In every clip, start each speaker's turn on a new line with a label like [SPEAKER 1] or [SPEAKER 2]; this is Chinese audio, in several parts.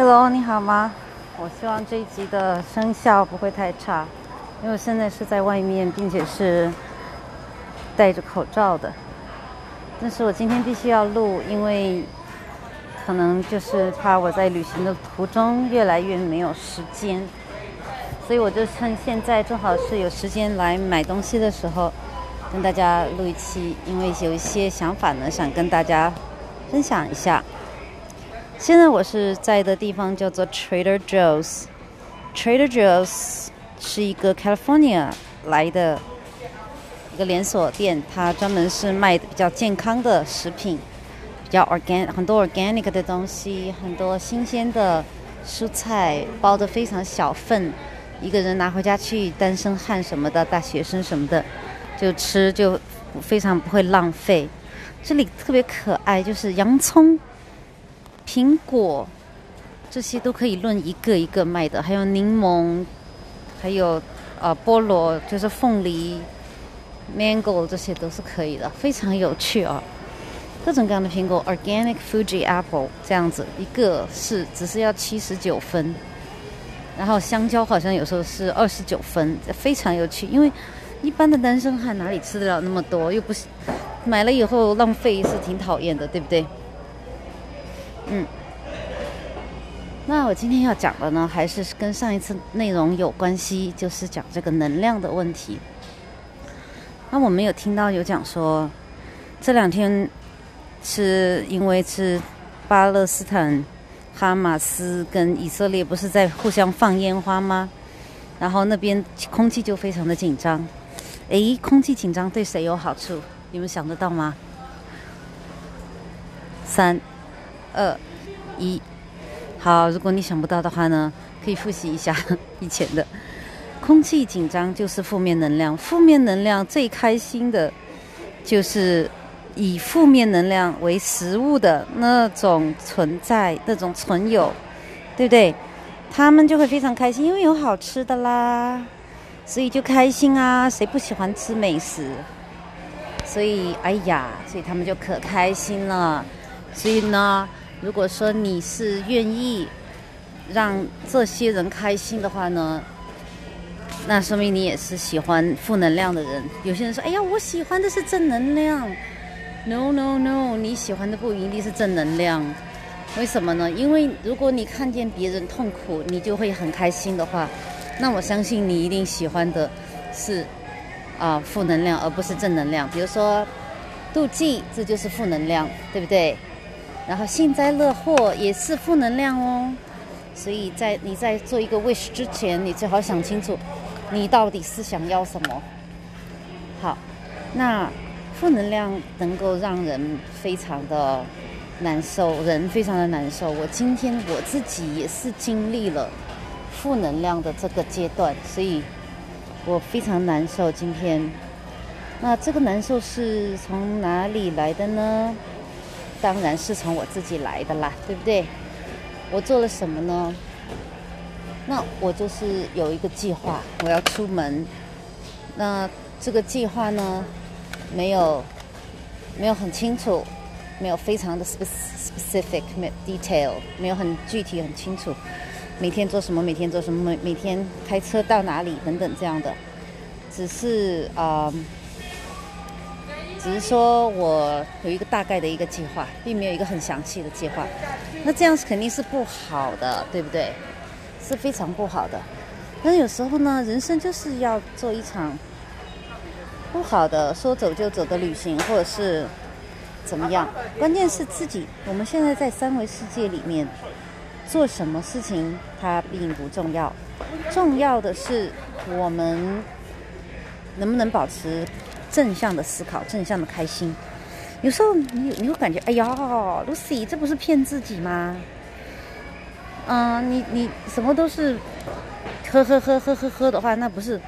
[SPEAKER 1] Hello，你好吗？我希望这一集的声效不会太差，因为我现在是在外面，并且是戴着口罩的。但是我今天必须要录，因为可能就是怕我在旅行的途中越来越没有时间，所以我就趁现在正好是有时间来买东西的时候，跟大家录一期，因为有一些想法呢，想跟大家分享一下。现在我是在的地方叫做 Trader Joe's。Trader Joe's 是一个 California 来的一个连锁店，它专门是卖比较健康的食品，比较 organic 很多 organic 的东西，很多新鲜的蔬菜，包的非常小份，一个人拿回家去，单身汉什么的，大学生什么的，就吃就非常不会浪费。这里特别可爱，就是洋葱。苹果，这些都可以论一个一个卖的，还有柠檬，还有呃菠萝，就是凤梨，mango 这些都是可以的，非常有趣啊！各种各样的苹果，organic Fuji apple 这样子，一个是只是要七十九分，然后香蕉好像有时候是二十九分，非常有趣。因为一般的单身汉哪里吃得了那么多？又不是买了以后浪费是挺讨厌的，对不对？嗯，那我今天要讲的呢，还是跟上一次内容有关系，就是讲这个能量的问题。那我们有听到有讲说，这两天是因为是巴勒斯坦、哈马斯跟以色列不是在互相放烟花吗？然后那边空气就非常的紧张。诶，空气紧张对谁有好处？你们想得到吗？三。二一，好。如果你想不到的话呢，可以复习一下 以前的。空气紧张就是负面能量，负面能量最开心的，就是以负面能量为食物的那种存在，那种存有，对不对？他们就会非常开心，因为有好吃的啦，所以就开心啊。谁不喜欢吃美食？所以，哎呀，所以他们就可开心了。所以呢。如果说你是愿意让这些人开心的话呢，那说明你也是喜欢负能量的人。有些人说：“哎呀，我喜欢的是正能量。”No No No，你喜欢的不一定是正能量。为什么呢？因为如果你看见别人痛苦，你就会很开心的话，那我相信你一定喜欢的是啊负能量，而不是正能量。比如说妒忌，这就是负能量，对不对？然后幸灾乐祸也是负能量哦，所以在你在做一个 wish 之前，你最好想清楚，你到底是想要什么。好，那负能量能够让人非常的难受，人非常的难受。我今天我自己也是经历了负能量的这个阶段，所以我非常难受。今天，那这个难受是从哪里来的呢？当然是从我自己来的啦，对不对？我做了什么呢？那我就是有一个计划，我要出门。那这个计划呢，没有没有很清楚，没有非常的 specific detail，没有很具体很清楚。每天做什么？每天做什么？每每天开车到哪里？等等这样的，只是啊。只是说我有一个大概的一个计划，并没有一个很详细的计划。那这样是肯定是不好的，对不对？是非常不好的。但有时候呢，人生就是要做一场不好的说走就走的旅行，或者是怎么样？关键是自己。我们现在在三维世界里面做什么事情，它并不重要。重要的是我们能不能保持。正向的思考，正向的开心。有时候你你会感觉，哎呀，Lucy，这不是骗自己吗？嗯，你你什么都是呵呵呵呵呵呵的话，那不是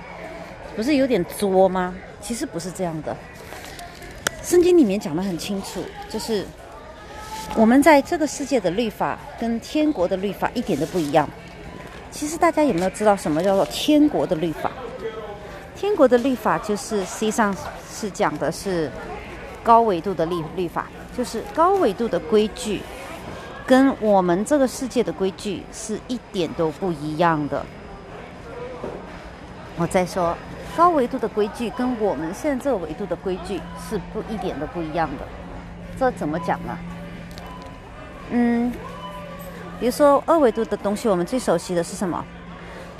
[SPEAKER 1] 不是有点作吗？其实不是这样的。圣经里面讲的很清楚，就是我们在这个世界的律法跟天国的律法一点都不一样。其实大家有没有知道什么叫做天国的律法？天国的律法就是实际上是讲的是高维度的律律法，就是高维度的规矩，跟我们这个世界的规矩是一点都不一样的。我再说，高维度的规矩跟我们现在这个维度的规矩是不一点都不一样的。这怎么讲呢？嗯，比如说二维度的东西，我们最熟悉的是什么？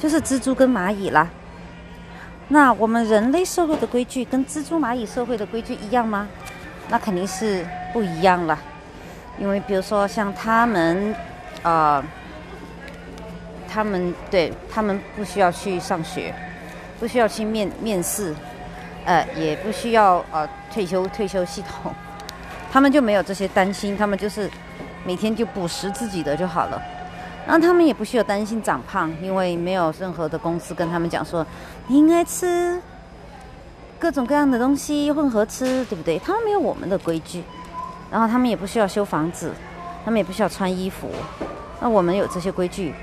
[SPEAKER 1] 就是蜘蛛跟蚂蚁啦。那我们人类社会的规矩跟蜘蛛蚂蚁社会的规矩一样吗？那肯定是不一样了。因为比如说像他们，呃，他们对他们不需要去上学，不需要去面面试，呃，也不需要呃退休退休系统，他们就没有这些担心，他们就是每天就捕食自己的就好了。然后他们也不需要担心长胖，因为没有任何的公司跟他们讲说你应该吃各种各样的东西混合吃，对不对？他们没有我们的规矩。然后他们也不需要修房子，他们也不需要穿衣服。那我们有这些规矩，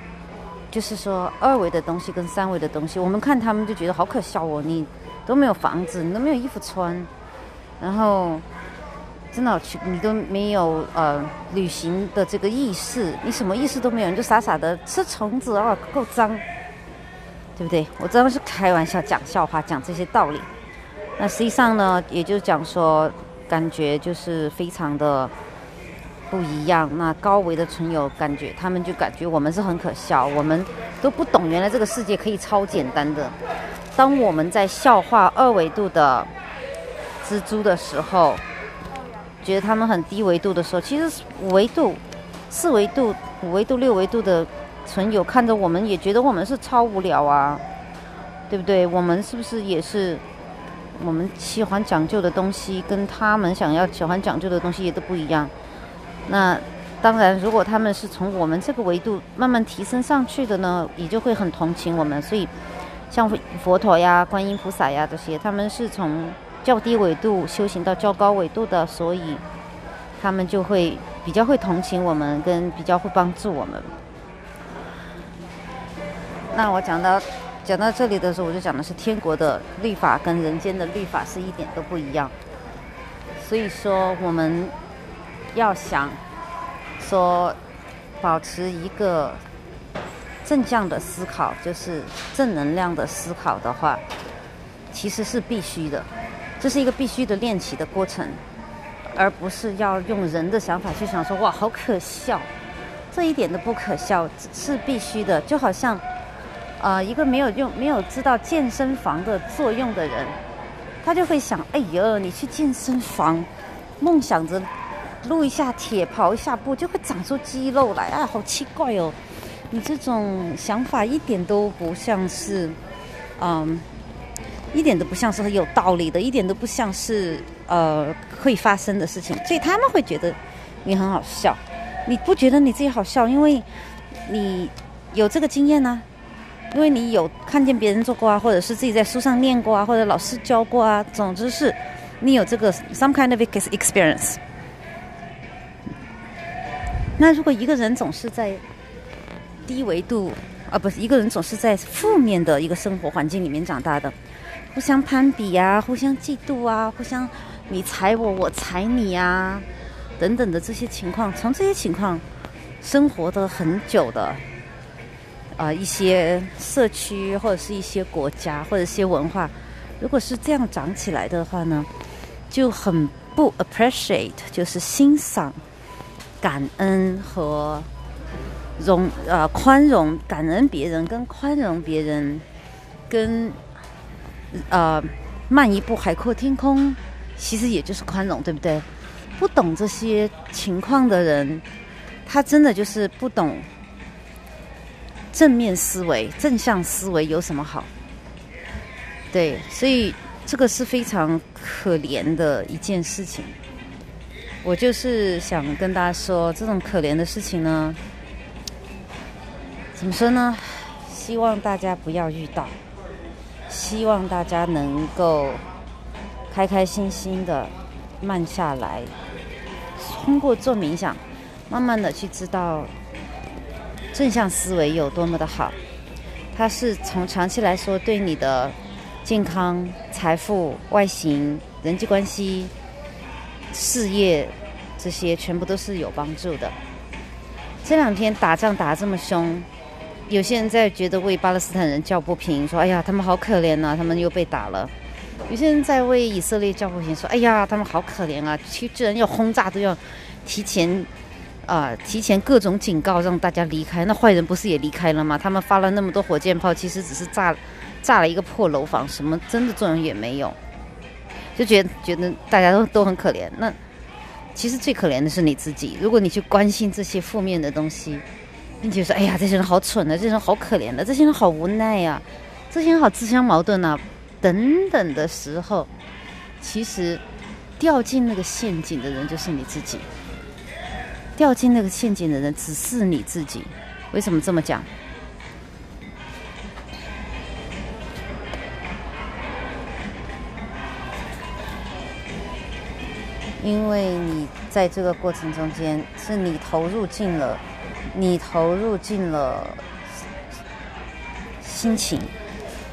[SPEAKER 1] 就是说二维的东西跟三维的东西，我们看他们就觉得好可笑哦。你都没有房子，你都没有衣服穿，然后真的去你都没有呃旅行的这个意识，你什么意识都没有，你就傻傻的吃虫子啊，够脏，对不对？我真的是开玩笑讲笑话讲这些道理。那实际上呢，也就是讲说。感觉就是非常的不一样。那高维的存有感觉，他们就感觉我们是很可笑，我们都不懂原来这个世界可以超简单的。当我们在笑话二维度的蜘蛛的时候，觉得他们很低维度的时候，其实五维度、四维度、五维度、六维度的存有看着我们，也觉得我们是超无聊啊，对不对？我们是不是也是？我们喜欢讲究的东西，跟他们想要喜欢讲究的东西也都不一样。那当然，如果他们是从我们这个维度慢慢提升上去的呢，也就会很同情我们。所以，像佛陀呀、观音菩萨呀这些，他们是从较低纬度修行到较高纬度的，所以他们就会比较会同情我们，跟比较会帮助我们。那我讲到。讲到这里的时候，我就讲的是天国的律法跟人间的律法是一点都不一样。所以说，我们要想说保持一个正向的思考，就是正能量的思考的话，其实是必须的。这是一个必须的练习的过程，而不是要用人的想法去想说哇好可笑，这一点都不可笑，是必须的。就好像。呃，一个没有用、没有知道健身房的作用的人，他就会想：哎呀，你去健身房，梦想着撸一下铁、跑一下步，就会长出肌肉来啊！好奇怪哦，你这种想法一点都不像是，嗯，一点都不像是很有道理的，一点都不像是呃会发生的事情，所以他们会觉得你很好笑。你不觉得你自己好笑，因为你有这个经验呢？因为你有看见别人做过啊，或者是自己在书上念过啊，或者老师教过啊，总之是，你有这个 some kind of experience。那如果一个人总是在低维度，啊，不是一个人总是在负面的一个生活环境里面长大的，互相攀比啊，互相嫉妒啊，互相你踩我，我踩你啊，等等的这些情况，从这些情况生活的很久的。啊，一些社区或者是一些国家或者一些文化，如果是这样长起来的话呢，就很不 appreciate，就是欣赏、感恩和容呃宽容、感恩别人跟宽容别人，跟呃慢一步海阔天空，其实也就是宽容，对不对？不懂这些情况的人，他真的就是不懂。正面思维、正向思维有什么好？对，所以这个是非常可怜的一件事情。我就是想跟大家说，这种可怜的事情呢，怎么说呢？希望大家不要遇到，希望大家能够开开心心的慢下来，通过做冥想，慢慢的去知道。正向思维有多么的好，它是从长期来说对你的健康、财富、外形、人际关系、事业这些全部都是有帮助的。这两天打仗打这么凶，有些人在觉得为巴勒斯坦人叫不平，说：“哎呀，他们好可怜呐，他们又被打了。”有些人在为以色列叫不平，说：“哎呀，他们好可怜啊，居居然要轰炸都要提前啊，提前各种警告让大家离开。那坏人不是也离开了吗？他们发了那么多火箭炮，其实只是炸炸了一个破楼房，什么真的作用也没有。就觉得觉得大家都都很可怜。那其实最可怜的是你自己。如果你去关心这些负面的东西，并且说：“哎呀，这些人好蠢啊，这些人好可怜的，这些人好无奈呀，这些人好自相矛盾呐。”等等的时候，其实掉进那个陷阱的人就是你自己。掉进那个陷阱的人只是你自己。为什么这么讲？因为你在这个过程中间，是你投入进了，你投入进了心情。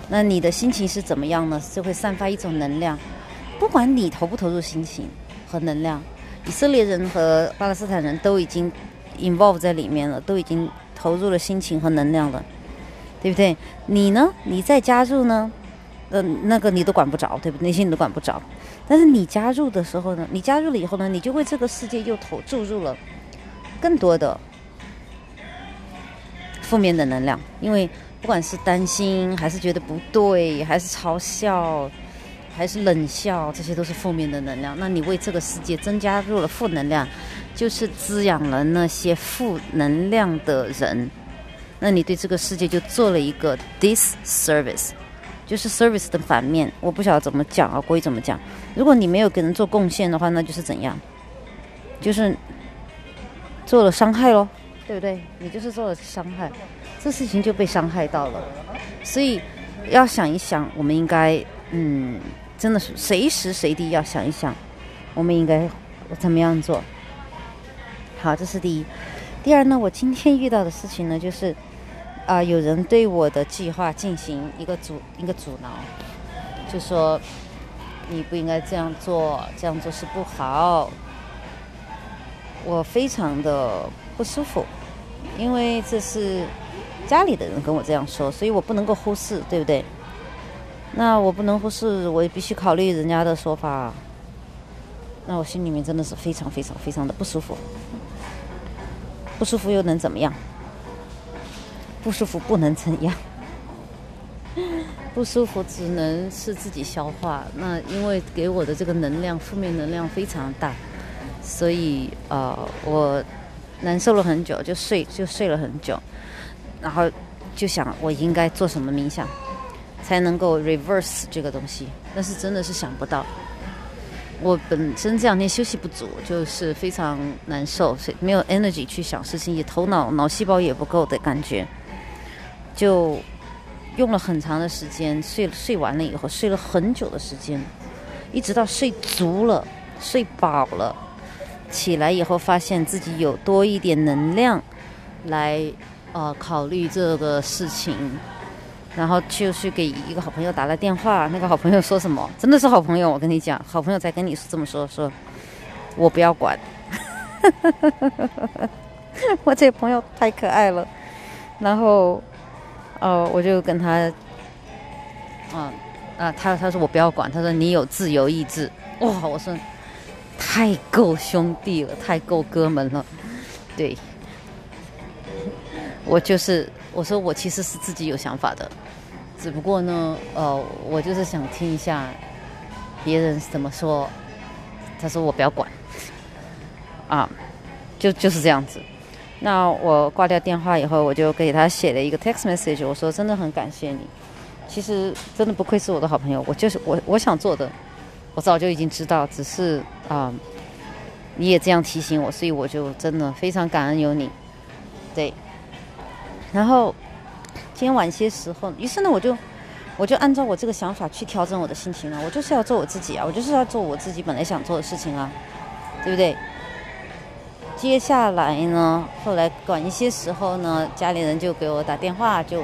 [SPEAKER 1] 那你的心情是怎么样呢？就会散发一种能量，不管你投不投入心情和能量，以色列人和巴勒斯坦人都已经 involve 在里面了，都已经投入了心情和能量了，对不对？你呢？你再加入呢？呃，那个你都管不着，对不对？那些你都管不着。但是你加入的时候呢？你加入了以后呢？你就为这个世界又投注入了更多的负面的能量，因为。不管是担心，还是觉得不对，还是嘲笑，还是冷笑，这些都是负面的能量。那你为这个世界增加入了负能量，就是滋养了那些负能量的人。那你对这个世界就做了一个 disservice，就是 service 的反面。我不晓得怎么讲啊，国语怎么讲？如果你没有给人做贡献的话，那就是怎样？就是做了伤害喽，对不对？你就是做了伤害。这事情就被伤害到了，所以要想一想，我们应该，嗯，真的是随时随地要想一想，我们应该怎么样做。好，这是第一。第二呢，我今天遇到的事情呢，就是啊，有人对我的计划进行一个阻一个阻挠，就说你不应该这样做，这样做是不好。我非常的不舒服，因为这是。家里的人跟我这样说，所以我不能够忽视，对不对？那我不能忽视，我也必须考虑人家的说法。那我心里面真的是非常非常非常的不舒服。不舒服又能怎么样？不舒服不能怎样？不舒服只能是自己消化。那因为给我的这个能量，负面能量非常大，所以呃，我难受了很久，就睡就睡了很久。然后就想我应该做什么冥想，才能够 reverse 这个东西？但是真的是想不到。我本身这两天休息不足，就是非常难受，没有 energy 去想事情，也头脑脑细胞也不够的感觉。就用了很长的时间睡睡完了以后，睡了很久的时间，一直到睡足了、睡饱了，起来以后发现自己有多一点能量来。呃，考虑这个事情，然后就去给一个好朋友打了电话。那个好朋友说什么？真的是好朋友，我跟你讲，好朋友在跟你这么说，说我不要管。我这个朋友太可爱了。然后，呃，我就跟他，啊啊，他他说我不要管，他说你有自由意志。哇，我说太够兄弟了，太够哥们了，对。我就是我说我其实是自己有想法的，只不过呢，呃，我就是想听一下别人怎么说。他说我不要管，啊，就就是这样子。那我挂掉电话以后，我就给他写了一个 text message，我说真的很感谢你。其实真的不愧是我的好朋友，我就是我我想做的，我早就已经知道，只是啊，你也这样提醒我，所以我就真的非常感恩有你，对。然后今天晚些时候，于是呢，我就我就按照我这个想法去调整我的心情了。我就是要做我自己啊，我就是要做我自己本来想做的事情啊，对不对？接下来呢，后来晚一些时候呢，家里人就给我打电话，就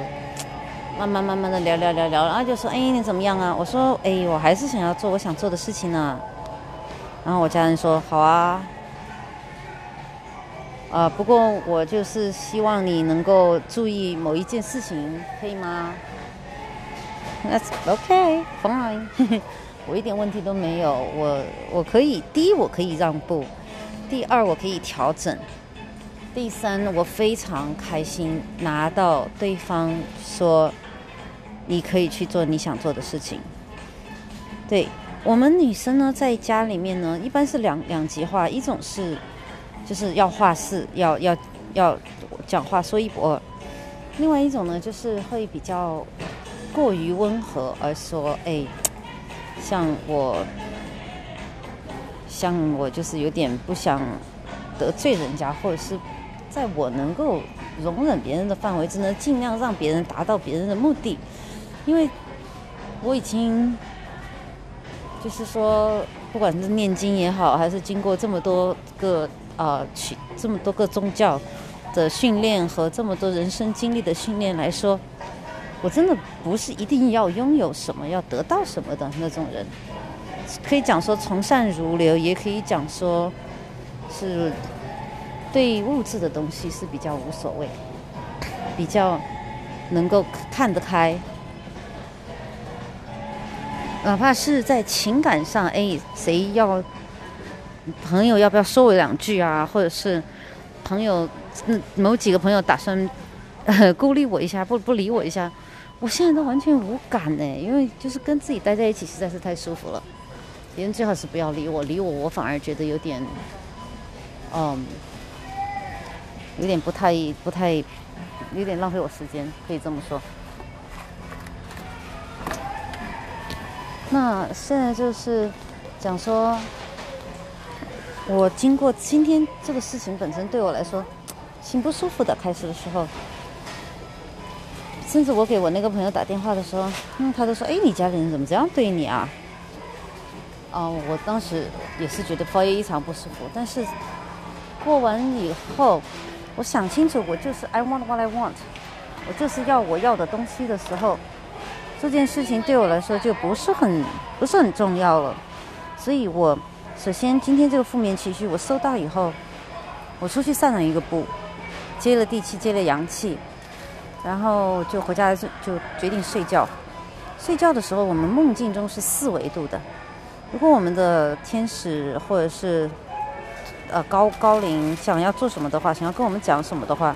[SPEAKER 1] 慢慢慢慢的聊聊聊聊，然后就说：“哎，你怎么样啊？”我说：“哎，我还是想要做我想做的事情呢。”然后我家人说：“好啊。”啊，不过我就是希望你能够注意某一件事情，可以吗？That's OK, fine。我一点问题都没有，我我可以，第一我可以让步，第二我可以调整，第三我非常开心拿到对方说你可以去做你想做的事情。对我们女生呢，在家里面呢，一般是两两极化，一种是就是要话事，要要要讲话说一不二，另外一种呢，就是会比较过于温和而说，哎。像我，像我就是有点不想得罪人家，或者是在我能够容忍别人的范围之内，尽量让别人达到别人的目的。因为我已经就是说，不管是念经也好，还是经过这么多个啊去这么多个宗教的训练和这么多人生经历的训练来说。我真的不是一定要拥有什么、要得到什么的那种人，可以讲说从善如流，也可以讲说是对物质的东西是比较无所谓，比较能够看得开，哪怕是在情感上，哎，谁要朋友要不要说我两句啊，或者是朋友，嗯，某几个朋友打算孤立我一下，不不理我一下。我现在都完全无感呢，因为就是跟自己待在一起实在是太舒服了。别人最好是不要理我，理我我反而觉得有点，嗯，有点不太不太，有点浪费我时间，可以这么说。那现在就是讲说，我经过今天这个事情本身对我来说，挺不舒服的。开始的时候。甚至我给我那个朋友打电话的时候，嗯，他都说：“哎，你家里人怎么这样对你啊？”啊，我当时也是觉得非常不舒服。但是过完以后，我想清楚，我就是 I want what I want，我就是要我要的东西的时候，这件事情对我来说就不是很不是很重要了。所以我首先今天这个负面情绪我收到以后，我出去散了一个步，接了地气，接了阳气。然后就回家就就决定睡觉。睡觉的时候，我们梦境中是四维度的。如果我们的天使或者是呃高高龄想要做什么的话，想要跟我们讲什么的话，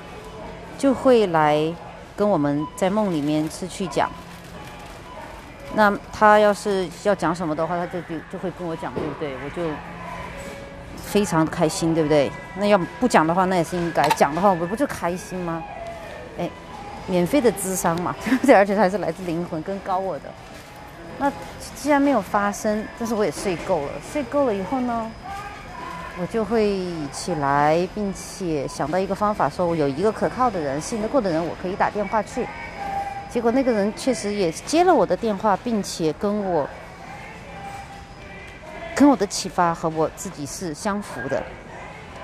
[SPEAKER 1] 就会来跟我们在梦里面是去讲。那他要是要讲什么的话，他就就就会跟我讲，对不对？我就非常开心，对不对？那要不讲的话，那也是应该讲的话，我不就开心吗？哎。免费的智商嘛，对不对？而且他还是来自灵魂跟高我的。那既然没有发生，但是我也睡够了。睡够了以后呢，我就会起来，并且想到一个方法，说我有一个可靠的人、信得过的人，我可以打电话去。结果那个人确实也接了我的电话，并且跟我跟我的启发和我自己是相符的、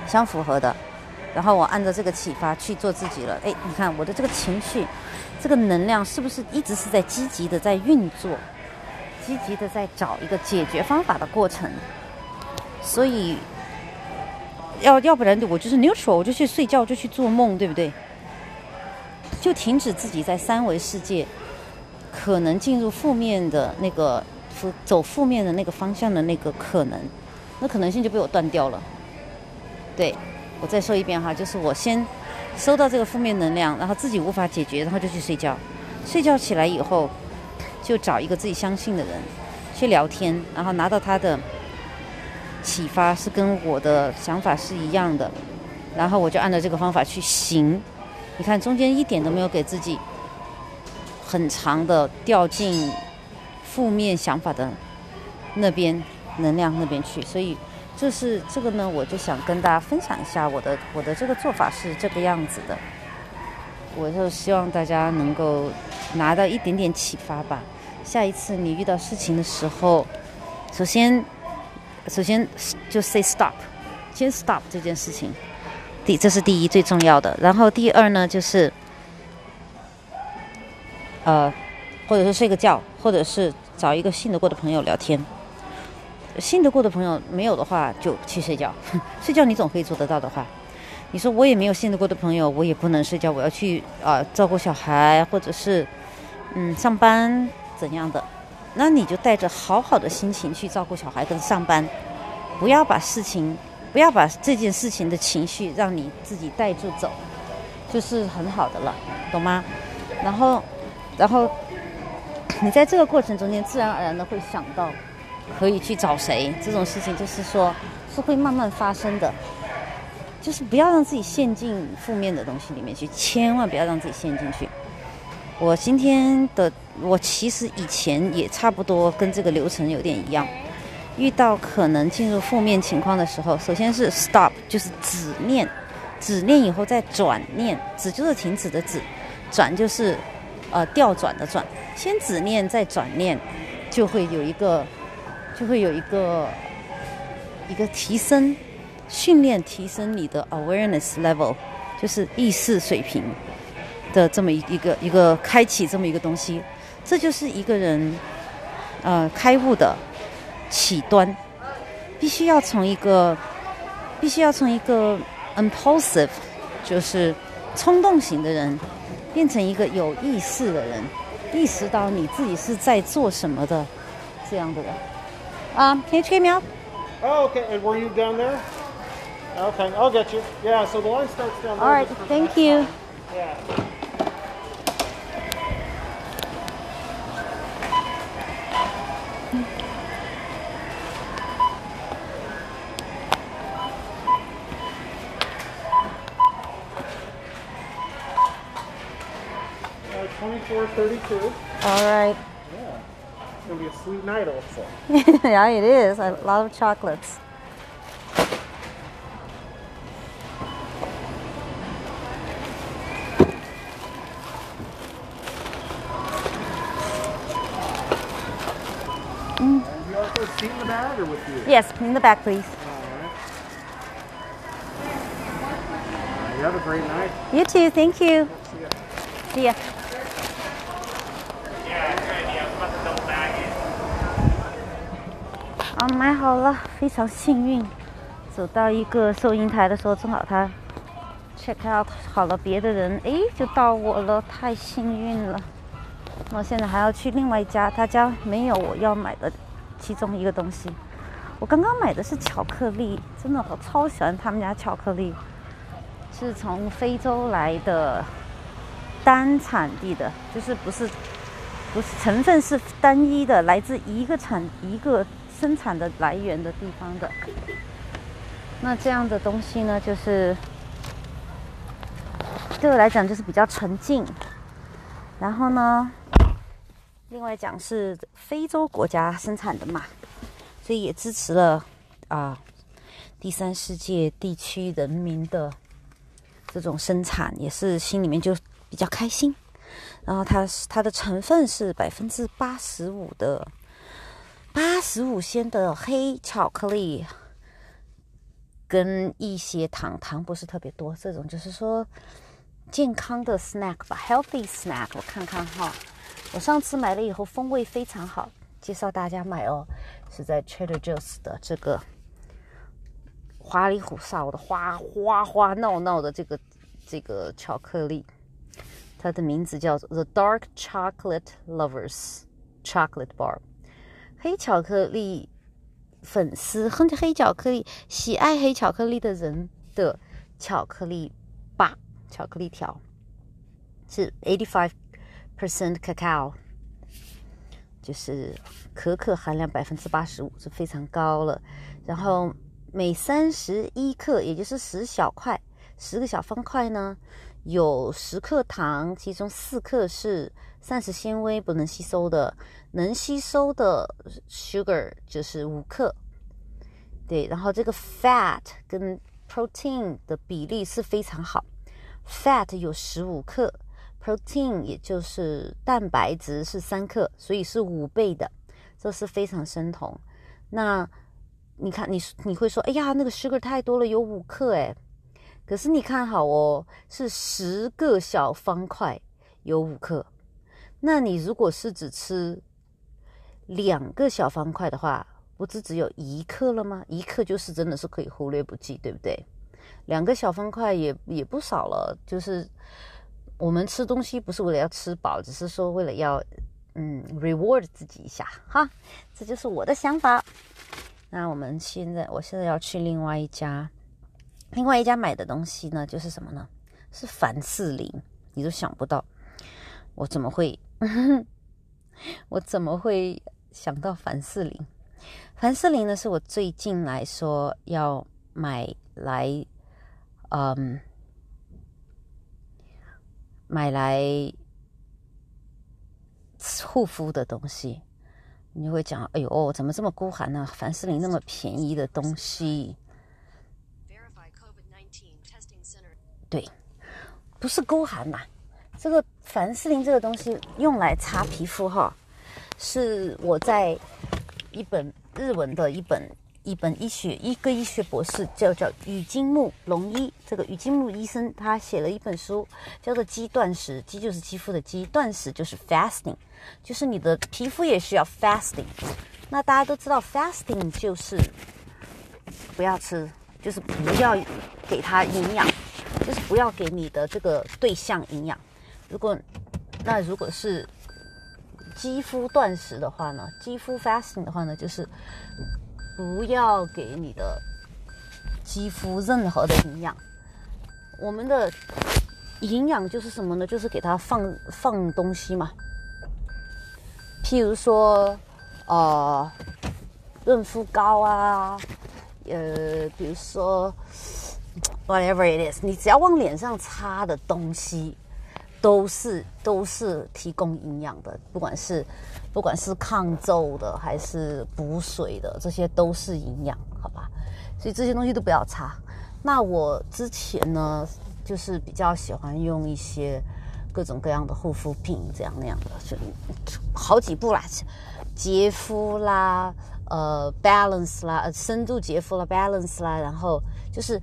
[SPEAKER 1] 相符合的。然后我按照这个启发去做自己了。哎，你看我的这个情绪，这个能量是不是一直是在积极的在运作，积极的在找一个解决方法的过程？所以，要要不然我就是 neutral，我就去睡觉，就去做梦，对不对？就停止自己在三维世界可能进入负面的那个负走负面的那个方向的那个可能，那可能性就被我断掉了。对。我再说一遍哈，就是我先收到这个负面能量，然后自己无法解决，然后就去睡觉。睡觉起来以后，就找一个自己相信的人去聊天，然后拿到他的启发是跟我的想法是一样的，然后我就按照这个方法去行。你看中间一点都没有给自己很长的掉进负面想法的那边能量那边去，所以。就是这个呢，我就想跟大家分享一下我的我的这个做法是这个样子的。我就希望大家能够拿到一点点启发吧。下一次你遇到事情的时候，首先首先就 say stop，先 stop 这件事情。第这是第一最重要的。然后第二呢，就是呃，或者是睡个觉，或者是找一个信得过的朋友聊天。信得过的朋友没有的话，就去睡觉。睡觉你总可以做得到的话，你说我也没有信得过的朋友，我也不能睡觉，我要去啊照顾小孩，或者是嗯上班怎样的，那你就带着好好的心情去照顾小孩跟上班，不要把事情，不要把这件事情的情绪让你自己带住走，就是很好的了，懂吗？然后，然后你在这个过程中间，自然而然的会想到可以去找谁，这种事情就是说是会慢慢发生的。就是不要让自己陷进负面的东西里面去，千万不要让自己陷进去。我今天的我其实以前也差不多跟这个流程有点一样，遇到可能进入负面情况的时候，首先是 stop，就是止念，止念以后再转念，止就是停止的止，转就是呃调转的转，先止念再转念，就会有一个就会有一个一个提升。训练提升你的 awareness level，就是意识水平的这么一一个一个开启这么一个东西，这就是一个人呃开悟的起端，必须要从一个必须要从一个 impulsive，就是冲动型的人，变成一个有意识的人，意识到你自己是在做什么的这样的人。啊，Can you check me out?
[SPEAKER 2] Oh, okay. And were you down there? Okay, I'll get you. Yeah, so the line starts down there.
[SPEAKER 1] All right, thank you.
[SPEAKER 2] Yeah. 2432.
[SPEAKER 1] All right.
[SPEAKER 2] Yeah. It's going to be a sweet night, like.
[SPEAKER 1] yeah, it is. A lot of chocolates.
[SPEAKER 2] You also seat the bag or with you?
[SPEAKER 1] Yes, in the back, please.
[SPEAKER 2] Alright, You have a great night.
[SPEAKER 1] You too. Thank you.
[SPEAKER 2] See ya.
[SPEAKER 1] See ya. 啊，买好了，非常幸运，走到一个收银台的时候，正好他 check out 好了，别的人哎就到我了，太幸运了。我现在还要去另外一家，他家没有我要买的其中一个东西。我刚刚买的是巧克力，真的我超喜欢他们家巧克力，是从非洲来的单产地的，就是不是不是成分是单一的，来自一个产一个生产的来源的地方的。那这样的东西呢，就是对我来讲就是比较纯净。然后呢，另外讲是非洲国家生产的嘛，所以也支持了啊第三世界地区人民的这种生产，也是心里面就比较开心。然后它是它的成分是百分之八十五的八十五鲜的黑巧克力，跟一些糖，糖不是特别多，这种就是说健康的 snack 吧，healthy snack。我看看哈，我上次买了以后风味非常好，介绍大家买哦，是在 Trader Joe's 的这个花里胡哨的花花花闹闹的这个这个巧克力，它的名字叫做 The Dark Chocolate Lovers Chocolate Bar，黑巧克力粉丝黑黑巧克力喜爱黑巧克力的人的巧克力吧，巧克力条是 eighty five percent cacao，就是可可含量百分之八十五，是非常高了。然后每三十一克，也就是十小块，十个小方块呢，有十克糖，其中四克是膳食纤维不能吸收的，能吸收的 sugar 就是五克。对，然后这个 fat 跟 protein 的比例是非常好，fat 有十五克，protein 也就是蛋白质是三克，所以是五倍的，这是非常生酮。那你看，你你会说，哎呀，那个 sugar 太多了，有五克哎。可是你看好哦，是十个小方块有五克。那你如果是只吃两个小方块的话，不是只有一克了吗？一克就是真的是可以忽略不计，对不对？两个小方块也也不少了。就是我们吃东西不是为了要吃饱，只是说为了要嗯 reward 自己一下哈。这就是我的想法。那我们现在，我现在要去另外一家，另外一家买的东西呢，就是什么呢？是凡士林。你都想不到，我怎么会，我怎么会想到凡士林？凡士林呢，是我最近来说要买来，嗯，买来护肤的东西。你就会讲，哎呦，怎么这么孤寒呢？凡士林那么便宜的东西，对，不是孤寒呐。这个凡士林这个东西用来擦皮肤哈，是我在一本日文的一本一本医学一个医学博士叫叫宇金木龙一，这个宇金木医生他写了一本书，叫做肌断食，肌就是肌肤的肌，断食就是 fasting，就是你的皮肤也需要 fasting。那大家都知道 fasting 就是不要吃，就是不要给它营养，就是不要给你的这个对象营养。如果那如果是肌肤断食的话呢？肌肤 fasting 的话呢，就是不要给你的肌肤任何的营养。我们的营养就是什么呢？就是给它放放东西嘛。譬如说，呃，润肤膏啊，呃，比如说 whatever it is，你只要往脸上擦的东西。都是都是提供营养的，不管是不管是抗皱的还是补水的，这些都是营养，好吧？所以这些东西都不要擦。那我之前呢，就是比较喜欢用一些各种各样的护肤品，这样那样的，就好几步啦，洁肤啦，呃，balance 啦，深度洁肤啦，balance 啦，然后就是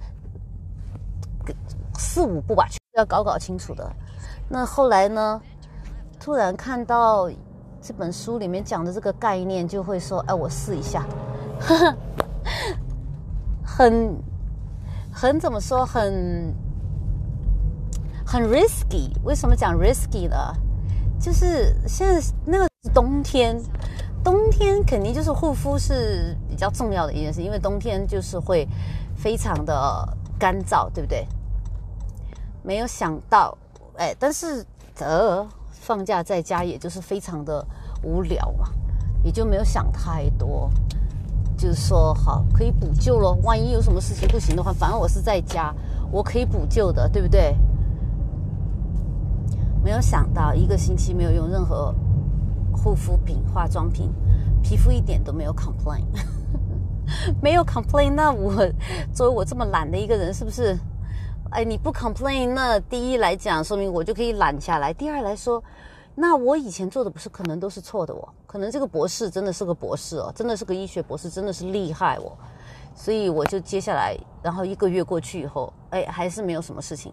[SPEAKER 1] 四五步吧，要搞搞清楚的。那后来呢？突然看到这本书里面讲的这个概念，就会说：“哎，我试一下。”很很怎么说？很很 risky。为什么讲 risky 呢？就是现在那个冬天，冬天肯定就是护肤是比较重要的一件事，因为冬天就是会非常的干燥，对不对？没有想到。哎，但是呃，放假在家也就是非常的无聊嘛，也就没有想太多，就是说好可以补救咯。万一有什么事情不行的话，反正我是在家，我可以补救的，对不对？没有想到一个星期没有用任何护肤品、化妆品，皮肤一点都没有 complain，没有 complain。那我作为我这么懒的一个人，是不是？哎，你不 complain，那第一来讲，说明我就可以懒下来；第二来说，那我以前做的不是可能都是错的哦，可能这个博士真的是个博士哦，真的是个医学博士，真的是厉害哦，所以我就接下来，然后一个月过去以后，哎，还是没有什么事情。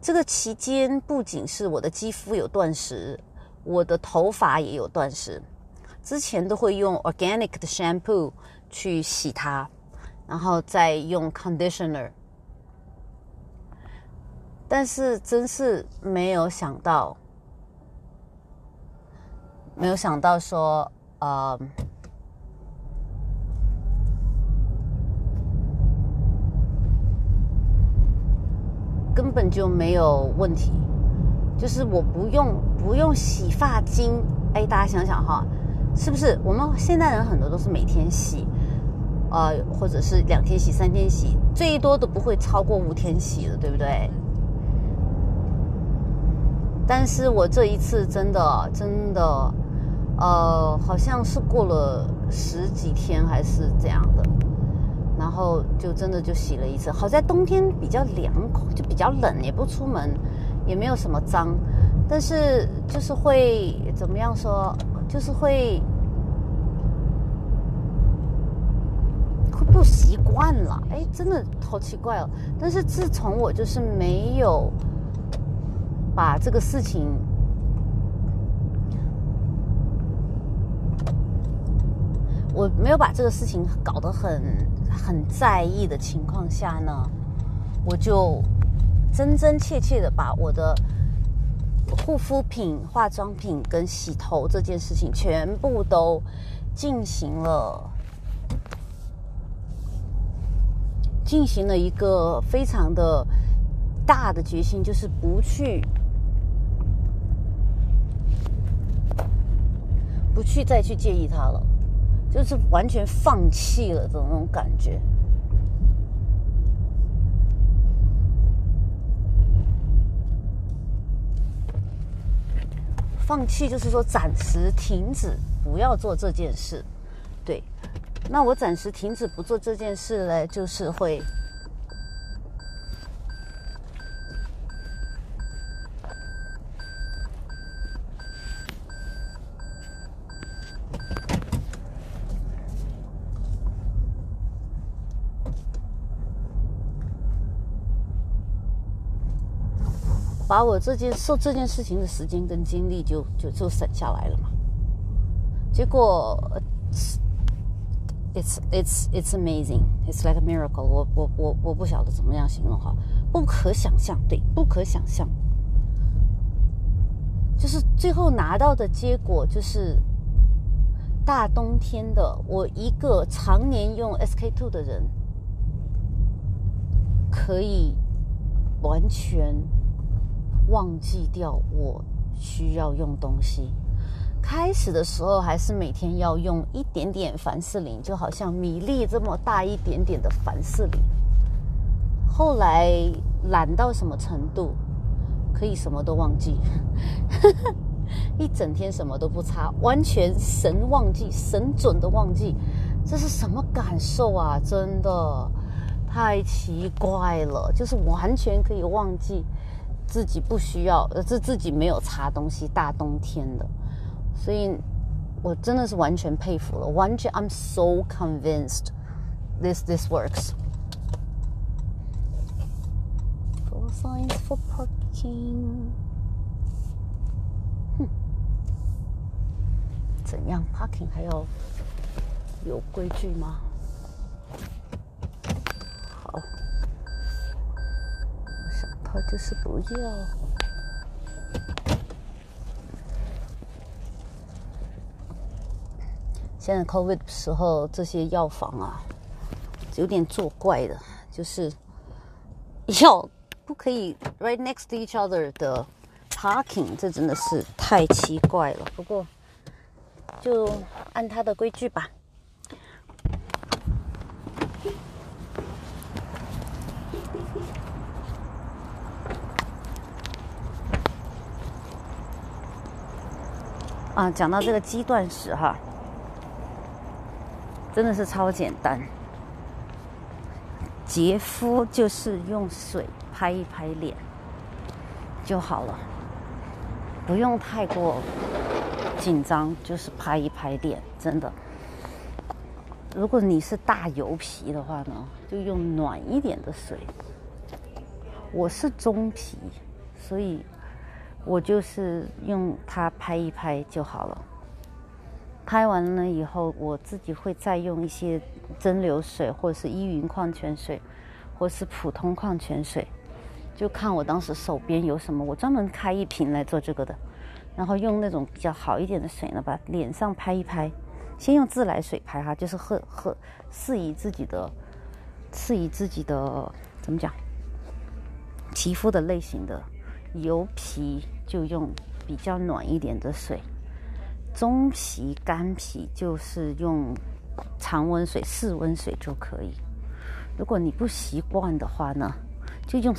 [SPEAKER 1] 这个期间不仅是我的肌肤有断食，我的头发也有断食，之前都会用 organic 的 shampoo 去洗它，然后再用 conditioner。但是真是没有想到，没有想到说，呃，根本就没有问题。就是我不用不用洗发精，哎，大家想想哈，是不是？我们现代人很多都是每天洗，呃，或者是两天洗、三天洗，最多都不会超过五天洗的，对不对？但是我这一次真的真的，呃，好像是过了十几天还是这样的，然后就真的就洗了一次。好在冬天比较凉快，就比较冷，也不出门，也没有什么脏，但是就是会怎么样说，就是会会不习惯了。哎，真的好奇怪哦。但是自从我就是没有。把这个事情，我没有把这个事情搞得很很在意的情况下呢，我就真真切切的把我的护肤品、化妆品跟洗头这件事情全部都进行了，进行了一个非常的大的决心，就是不去。不去再去介意他了，就是完全放弃了的那种感觉。放弃就是说暂时停止，不要做这件事。对，那我暂时停止不做这件事嘞，就是会。把我这件受这件事情的时间跟精力就就就省下来了嘛。结果，it's it's it's amazing, it's like a miracle。我我我我不晓得怎么样形容哈，不可想象，对，不可想象。就是最后拿到的结果就是大冬天的，我一个常年用 SK two 的人，可以完全。忘记掉我需要用东西。开始的时候还是每天要用一点点凡士林，就好像米粒这么大一点点的凡士林。后来懒到什么程度，可以什么都忘记，一整天什么都不擦，完全神忘记、神准的忘记，这是什么感受啊？真的太奇怪了，就是完全可以忘记。自己不需要，呃，自自己没有擦东西，大冬天的，所以我真的是完全佩服了，完全，I'm so convinced this this works. Four signs for parking. 哼，怎样 parking 还要有规矩吗？他就是不要。现在 COVID 时候，这些药房啊，有点作怪的，就是 药不可以 right next to each other 的 parking，这真的是太奇怪了。不过，就按他的规矩吧。啊，讲到这个鸡断食哈，真的是超简单。洁肤就是用水拍一拍脸就好了，不用太过紧张，就是拍一拍脸，真的。如果你是大油皮的话呢，就用暖一点的水。我是中皮，所以。我就是用它拍一拍就好了。拍完了以后，我自己会再用一些蒸馏水，或者是依云矿泉水，或是普通矿泉水，就看我当时手边有什么。我专门开一瓶来做这个的，然后用那种比较好一点的水呢，把脸上拍一拍。先用自来水拍哈，就是喝喝适宜自己的，适宜自己的怎么讲？皮肤的类型的。油皮就用比较暖一点的水，中皮干皮就是用常温水、室温水就可以。如果你不习惯的话呢，就用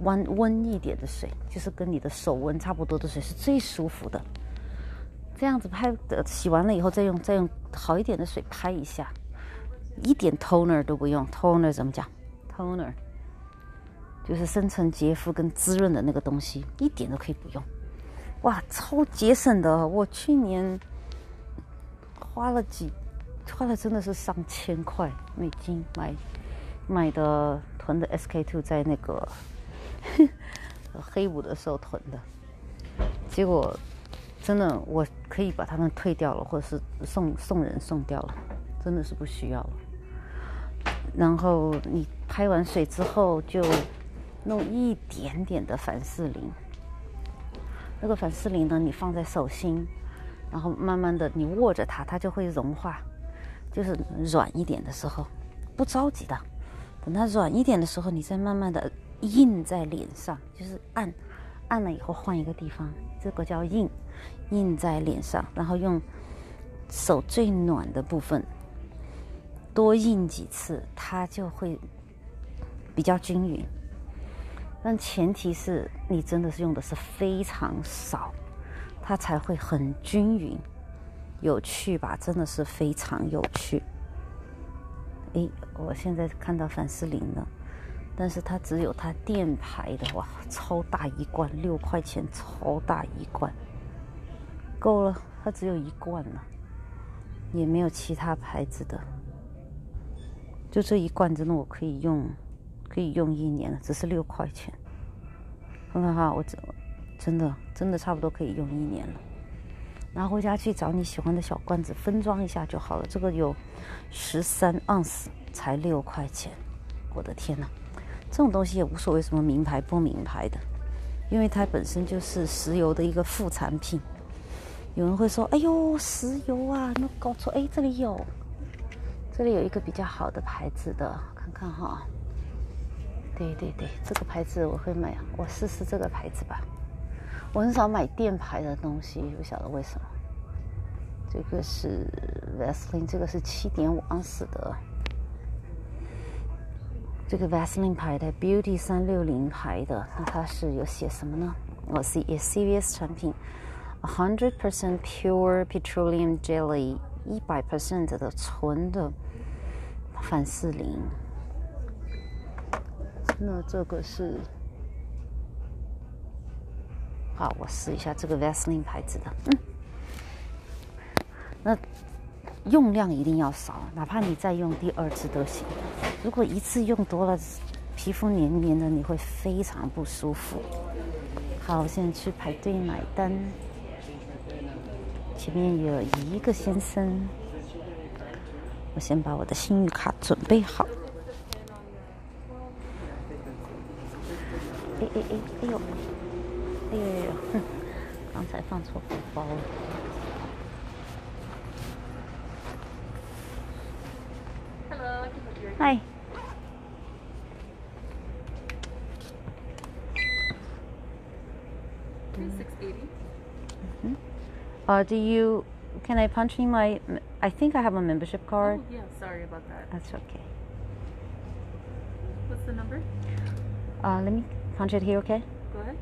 [SPEAKER 1] 温温一点的水，就是跟你的手温差不多的水是最舒服的。这样子拍的，洗完了以后再用再用好一点的水拍一下，一点 toner 都不用。toner 怎么讲？toner。就是深层洁肤跟滋润的那个东西，一点都可以不用，哇，超节省的！我去年花了几，花了真的是上千块美金买买的囤的 SK two，在那个 黑五的时候囤的，结果真的我可以把它们退掉了，或者是送送人送掉了，真的是不需要了。然后你拍完水之后就。弄一点点的凡士林。那个凡士林呢，你放在手心，然后慢慢的你握着它，它就会融化。就是软一点的时候，不着急的，等它软一点的时候，你再慢慢的印在脸上，就是按，按了以后换一个地方，这个叫印，印在脸上，然后用手最暖的部分多印几次，它就会比较均匀。但前提是你真的是用的是非常少，它才会很均匀。有趣吧，真的是非常有趣。诶，我现在看到凡士林了，但是它只有它店牌的哇，超大一罐，六块钱，超大一罐，够了，它只有一罐了，也没有其他牌子的，就这一罐，真的我可以用，可以用一年了，只是六块钱，看看哈，我真真的真的差不多可以用一年了。拿回家去找你喜欢的小罐子分装一下就好了。这个有十三盎司，才六块钱。我的天哪，这种东西也无所谓什么名牌不名牌的，因为它本身就是石油的一个副产品。有人会说：“哎呦，石油啊，那搞错。”哎，这里有，这里有一个比较好的牌子的，看看哈。对对对，这个牌子我会买，我试试这个牌子吧。我很少买电牌的东西，不晓得为什么。这个是 Vaseline，这个是七点五盎司的。这个 Vaseline 牌的 Beauty 三六零牌的，那它是有写什么呢？我是 CVS 产品，a hundred percent pure petroleum jelly，一百 percent 的纯的凡士林。那这个是。好，我试一下这个 Vaseline 牌子的，嗯，那用量一定要少，哪怕你再用第二次都行。如果一次用多了，皮肤黏黏的，你会非常不舒服。好，我现在去排队买单，前面有一个先生，我先把我的信誉卡准备好。哎哎哎，哎呦！哎呦，刚才放错包包了。
[SPEAKER 3] Hello.
[SPEAKER 1] Hi.
[SPEAKER 3] Six eighty.
[SPEAKER 1] Uh, do you? Can I punch in my? I think I have a membership card.
[SPEAKER 3] Oh, yeah. Sorry about that.
[SPEAKER 1] That's okay.
[SPEAKER 3] What's the number?
[SPEAKER 1] Uh, let me punch it here, okay?
[SPEAKER 3] Go ahead.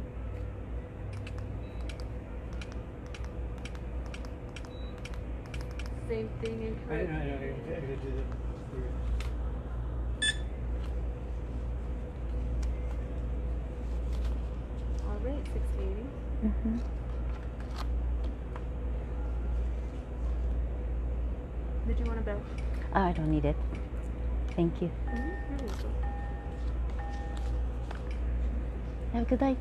[SPEAKER 3] Same thing in
[SPEAKER 2] I, I, I,
[SPEAKER 3] code.
[SPEAKER 2] I did it.
[SPEAKER 3] All right, six eighty.
[SPEAKER 1] Mm-hmm.
[SPEAKER 3] Did you want a bill?
[SPEAKER 1] I don't need it. Thank you.
[SPEAKER 3] Mm-hmm. You're
[SPEAKER 1] Have a good night.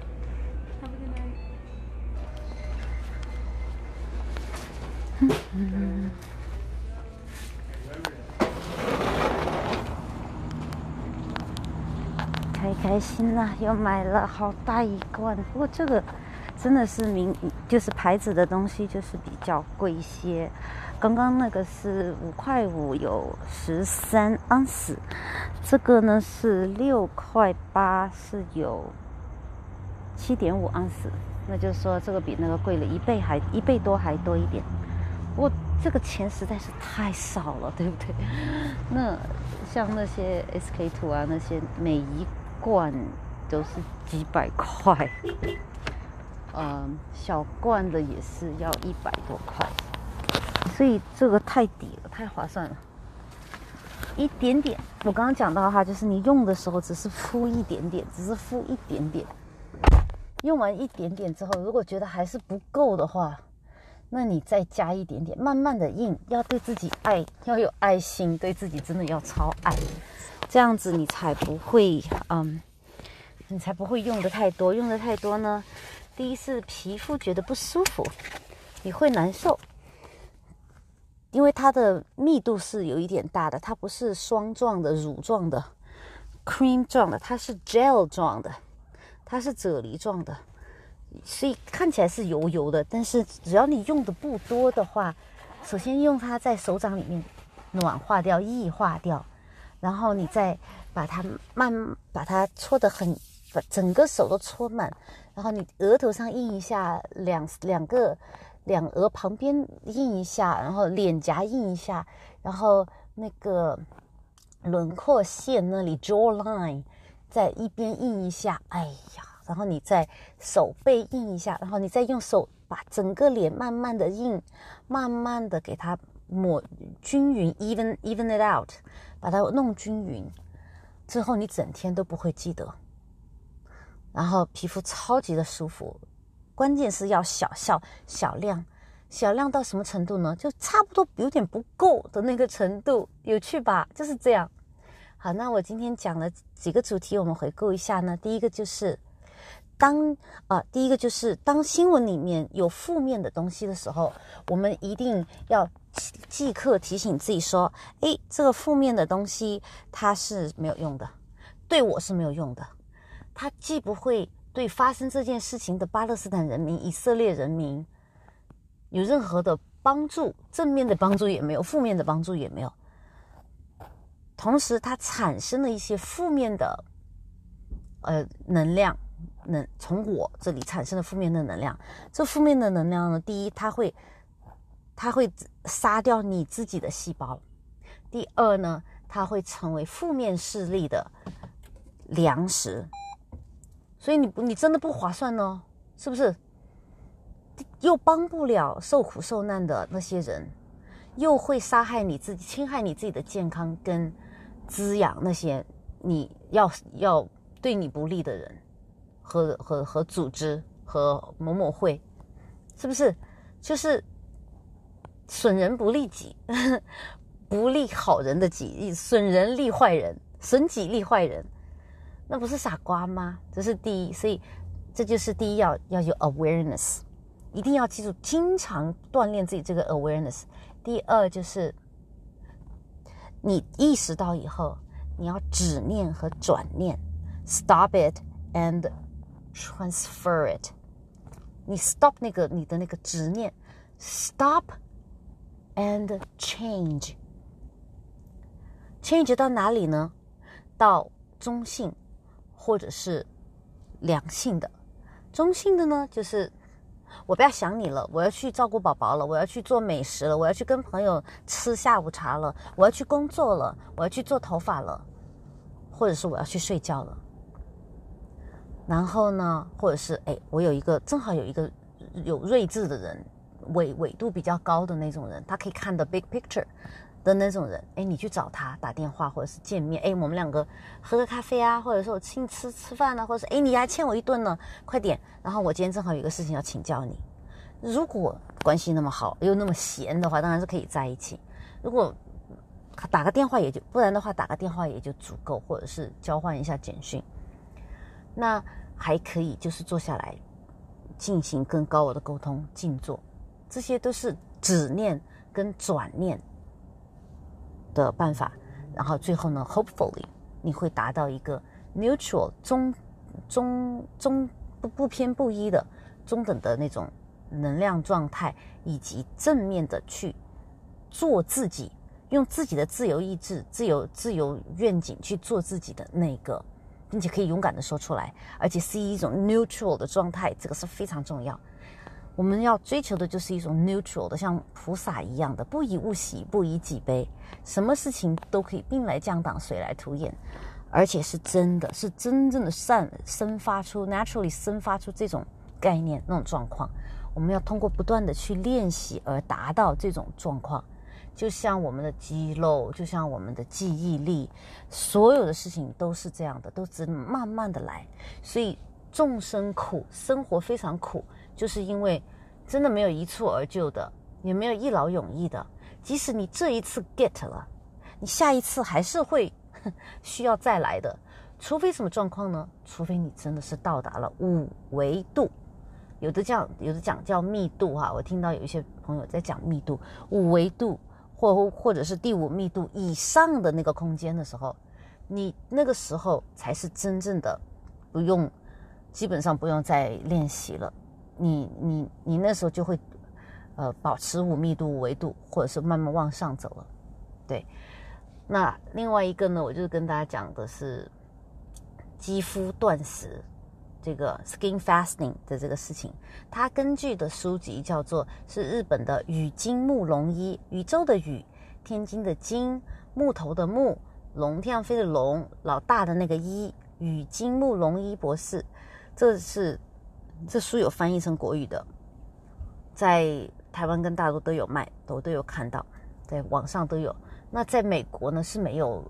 [SPEAKER 1] 开开心啦，又买了好大一罐。不过这个真的是名，就是牌子的东西，就是比较贵一些。刚刚那个是五块五，有十三盎司，这个呢是六块八，是有七点五盎司。那就是说，这个比那个贵了一倍，还一倍多还多一点。不过这个钱实在是太少了，对不对？那像那些 SK two 啊，那些每一罐都是几百块，嗯，小罐的也是要一百多块，所以这个太抵了，太划算了。一点点，我刚刚讲到哈，就是你用的时候只是敷一点点，只是敷一点点。用完一点点之后，如果觉得还是不够的话，那你再加一点点，慢慢的印，要对自己爱，要有爱心，对自己真的要超爱，这样子你才不会，嗯，你才不会用的太多，用的太多呢，第一是皮肤觉得不舒服，你会难受，因为它的密度是有一点大的，它不是霜状的、乳状的、cream 状的，它是 gel 状的。它是啫喱状的，所以看起来是油油的。但是只要你用的不多的话，首先用它在手掌里面暖化掉、液化掉，然后你再把它慢把它搓得很，把整个手都搓满，然后你额头上印一下，两两个两额旁边印一下，然后脸颊印一下，然后那个轮廓线那里 jawline 在一边印一下，哎呀，然后你在手背印一下，然后你再用手把整个脸慢慢的印，慢慢的给它抹均匀，even even it out，把它弄均匀，之后你整天都不会记得，然后皮肤超级的舒服，关键是要小小小量，小量到什么程度呢？就差不多有点不够的那个程度，有趣吧？就是这样。好，那我今天讲了几个主题，我们回顾一下呢。第一个就是当啊、第一个就是当新闻里面有负面的东西的时候，我们一定要即刻提醒自己说：，诶，这个负面的东西它是没有用的，对我是没有用的。它既不会对发生这件事情的巴勒斯坦人民、以色列人民有任何的帮助，正面的帮助也没有，负面的帮助也没有。同时，它产生了一些负面的呃能量，能从我这里产生了负面的能量。这负面的能量呢，第一，它会它会杀掉你自己的细胞；第二呢，它会成为负面势力的粮食。所以你不，你真的不划算哦，是不是？又帮不了受苦受难的那些人，又会杀害你自己，侵害你自己的健康，跟滋养那些你要要对你不利的人和和和组织和某某会，是不是？就是损人不利己，不利好人的己，损人利坏人，损己利坏人，那不是傻瓜吗？这是第一，所以这就是第一要要有 awareness。一定要记住，经常锻炼自己这个 awareness。第二就是，你意识到以后，你要止念和转念，stop it and transfer it。你 stop 那个你的那个执念，stop and change。change 到哪里呢？到中性或者是良性的。中性的呢，就是我不要想你了，我要去照顾宝宝了，我要去做美食了，我要去跟朋友吃下午茶了，我要去工作了，我要去做头发了，或者是我要去睡觉了。然后呢，或者是哎，我有一个正好有一个有睿智的人，纬纬度比较高的那种人，他可以看的 big picture 的那种人，哎，你去找他打电话或者是见面，哎，我们两个喝个咖啡啊，或者说我请你吃吃饭啊，或者是哎你还欠我一顿呢，快点。然后我今天正好有一个事情要请教你，如果关系那么好又那么闲的话，当然是可以在一起。如果打个电话也就，不然的话打个电话也就足够，或者是交换一下简讯。那还可以就是坐下来进行跟高我的沟通、静坐，这些都是止念跟转念的办法。然后最后呢，hopefully 你会达到一个 neutral 中中中不不偏不倚的中等的那种能量状态，以及正面的去做自己，用自己的自由意志、自由自由愿景去做自己的那个。并且可以勇敢的说出来，而且是一种 neutral 的状态，这个是非常重要。我们要追求的就是一种 neutral 的，像菩萨一样的，不以物喜，不以己悲，什么事情都可以兵来将挡，水来土掩，而且是真的是真正的善生发出 naturally 生发出这种概念那种状况。我们要通过不断的去练习而达到这种状况。就像我们的肌肉，就像我们的记忆力，所有的事情都是这样的，都只能慢慢的来。所以众生苦，生活非常苦，就是因为真的没有一蹴而就的，也没有一劳永逸的。即使你这一次 get 了，你下一次还是会 需要再来的。除非什么状况呢？除非你真的是到达了五维度，有的讲有的讲叫密度哈，我听到有一些朋友在讲密度，五维度。或或者是第五密度以上的那个空间的时候，你那个时候才是真正的不用基本上不用再练习了。你你你那时候就会，呃，保持五密度、五维度，或者是慢慢往上走了。对，那另外一个呢，我就是跟大家讲的是肌肤断食，这个 skin fasting 的这个事情。它根据的书籍叫做是日本的宇金木龙一，宇宙的宇，天津的金，木头的木，龙天上飞的龙，老大的那个一，宇金木龙一博士，这是这书有翻译成国语的，在台湾跟大陆都有卖，我都有看到，在网上都有。那在美国呢是没有，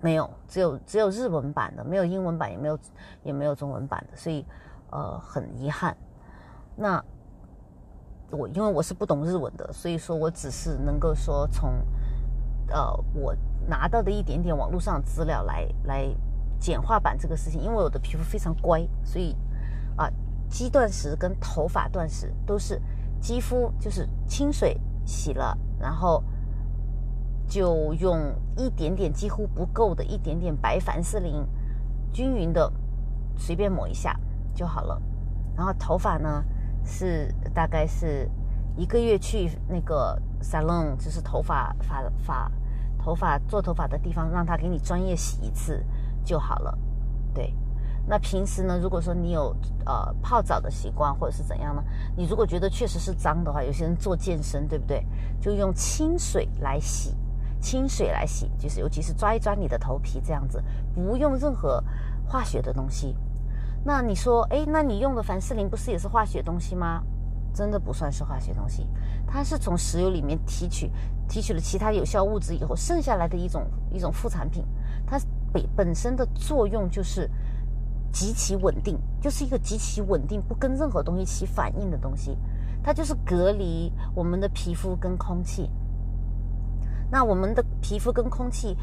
[SPEAKER 1] 没有，只有只有日文版的，没有英文版，也没有也没有中文版的，所以呃很遗憾。那我因为我是不懂日文的，所以说我只是能够说从呃我拿到的一点点网络上资料来来简化版这个事情，因为我的皮肤非常乖，所以啊肌断食跟头发断食都是肌肤就是清水洗了，然后。就用一点点几乎不够的一点点白凡士林，均匀的随便抹一下就好了。然后头发呢是大概是一个月去那个 salon，就是头发发发头发做头发的地方，让他给你专业洗一次就好了。对，那平时呢，如果说你有呃泡澡的习惯或者是怎样呢？你如果觉得确实是脏的话，有些人做健身对不对？就用清水来洗。清水来洗，就是尤其是抓一抓你的头皮这样子，不用任何化学的东西。那你说，哎，那你用的凡士林不是也是化学东西吗？真的不算是化学东西，它是从石油里面提取提取了其他有效物质以后剩下来的一种一种副产品。它本本身的作用就是极其稳定，就是一个极其稳定，不跟任何东西起反应的东西。它就是隔离我们的皮肤跟空气。那我们的皮肤跟空气，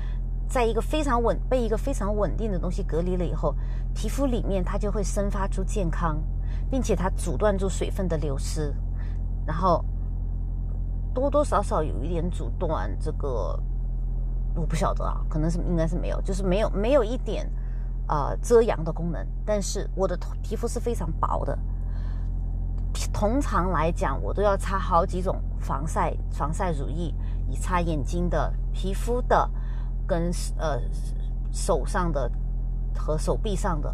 [SPEAKER 1] 在一个非常稳被一个非常稳定的东西隔离了以后，皮肤里面它就会生发出健康，并且它阻断住水分的流失，然后多多少少有一点阻断这个，我不晓得啊，可能是应该是没有，就是没有没有一点啊遮阳的功能。但是我的皮肤是非常薄的，通常来讲我都要擦好几种防晒防晒乳液。以擦眼睛的、皮肤的，跟呃手上的和手臂上的，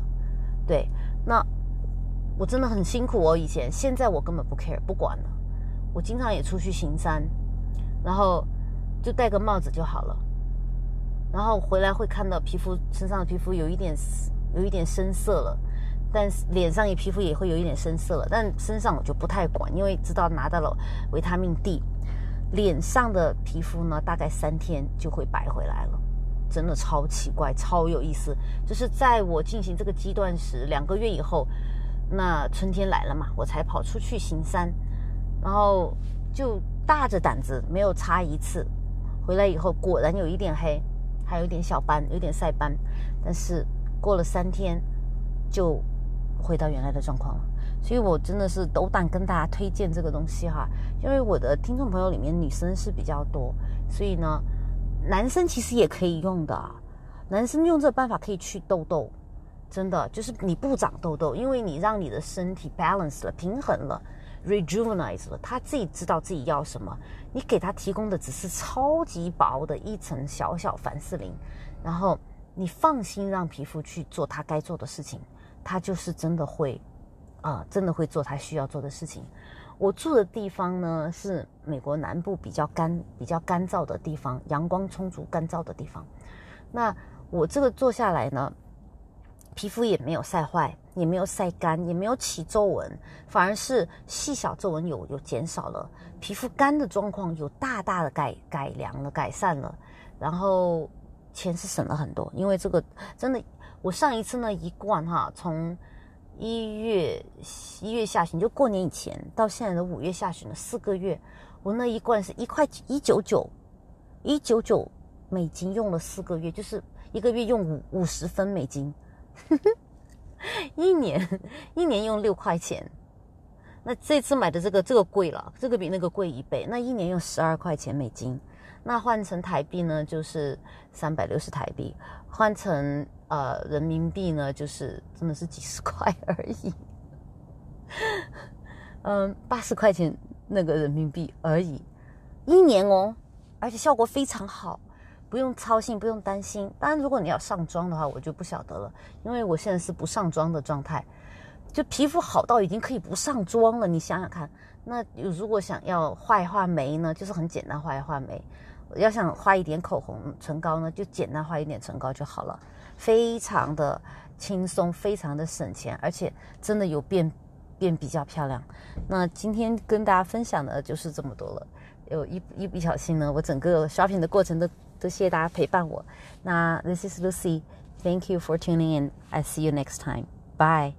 [SPEAKER 1] 对，那我真的很辛苦哦。以前，现在我根本不 care，不管了。我经常也出去行山，然后就戴个帽子就好了。然后回来会看到皮肤身上的皮肤有一点有一点深色了，但是脸上也皮肤也会有一点深色了，但身上我就不太管，因为知道拿到了维他命 D。脸上的皮肤呢，大概三天就会白回来了，真的超奇怪，超有意思。就是在我进行这个阶段时，两个月以后，那春天来了嘛，我才跑出去行山，然后就大着胆子没有擦一次，回来以后果然有一点黑，还有点小斑，有点晒斑，但是过了三天就回到原来的状况了。所以我真的是斗胆跟大家推荐这个东西哈，因为我的听众朋友里面女生是比较多，所以呢，男生其实也可以用的。男生用这个办法可以去痘痘，真的就是你不长痘痘，因为你让你的身体 balance 了，平衡了，rejuvenate 了，他自己知道自己要什么，你给他提供的只是超级薄的一层小小凡士林，然后你放心让皮肤去做它该做的事情，它就是真的会。啊，真的会做他需要做的事情。我住的地方呢是美国南部比较干、比较干燥的地方，阳光充足、干燥的地方。那我这个做下来呢，皮肤也没有晒坏，也没有晒干，也没有起皱纹，反而是细小皱纹有有减少了，皮肤干的状况有大大的改改良了、改善了。然后钱是省了很多，因为这个真的，我上一次呢一罐哈从。一月一月下旬，就过年以前到现在的五月下旬的四个月，我那一罐是一块一九九，一九九美金用了四个月，就是一个月用五五十分美金，呵 呵一年一年用六块钱。那这次买的这个这个贵了，这个比那个贵一倍。那一年用十二块钱美金，那换成台币呢，就是三百六十台币；换成呃人民币呢，就是真的是几十块而已。嗯，八十块钱那个人民币而已，一年哦，而且效果非常好，不用操心，不用担心。当然，如果你要上妆的话，我就不晓得了，因为我现在是不上妆的状态，就皮肤好到已经可以不上妆了。你想想看，那如果想要画一画眉呢，就是很简单画一画眉；要想画一点口红、唇膏呢，就简单画一点唇膏就好了，非常的轻松，非常的省钱，而且真的有变。变比较漂亮。那今天跟大家分享的就是这么多了。有一一不小心呢，我整个 shopping 的过程都都谢谢大家陪伴我。那 This is Lucy. Thank you for tuning in. I see you next time. Bye.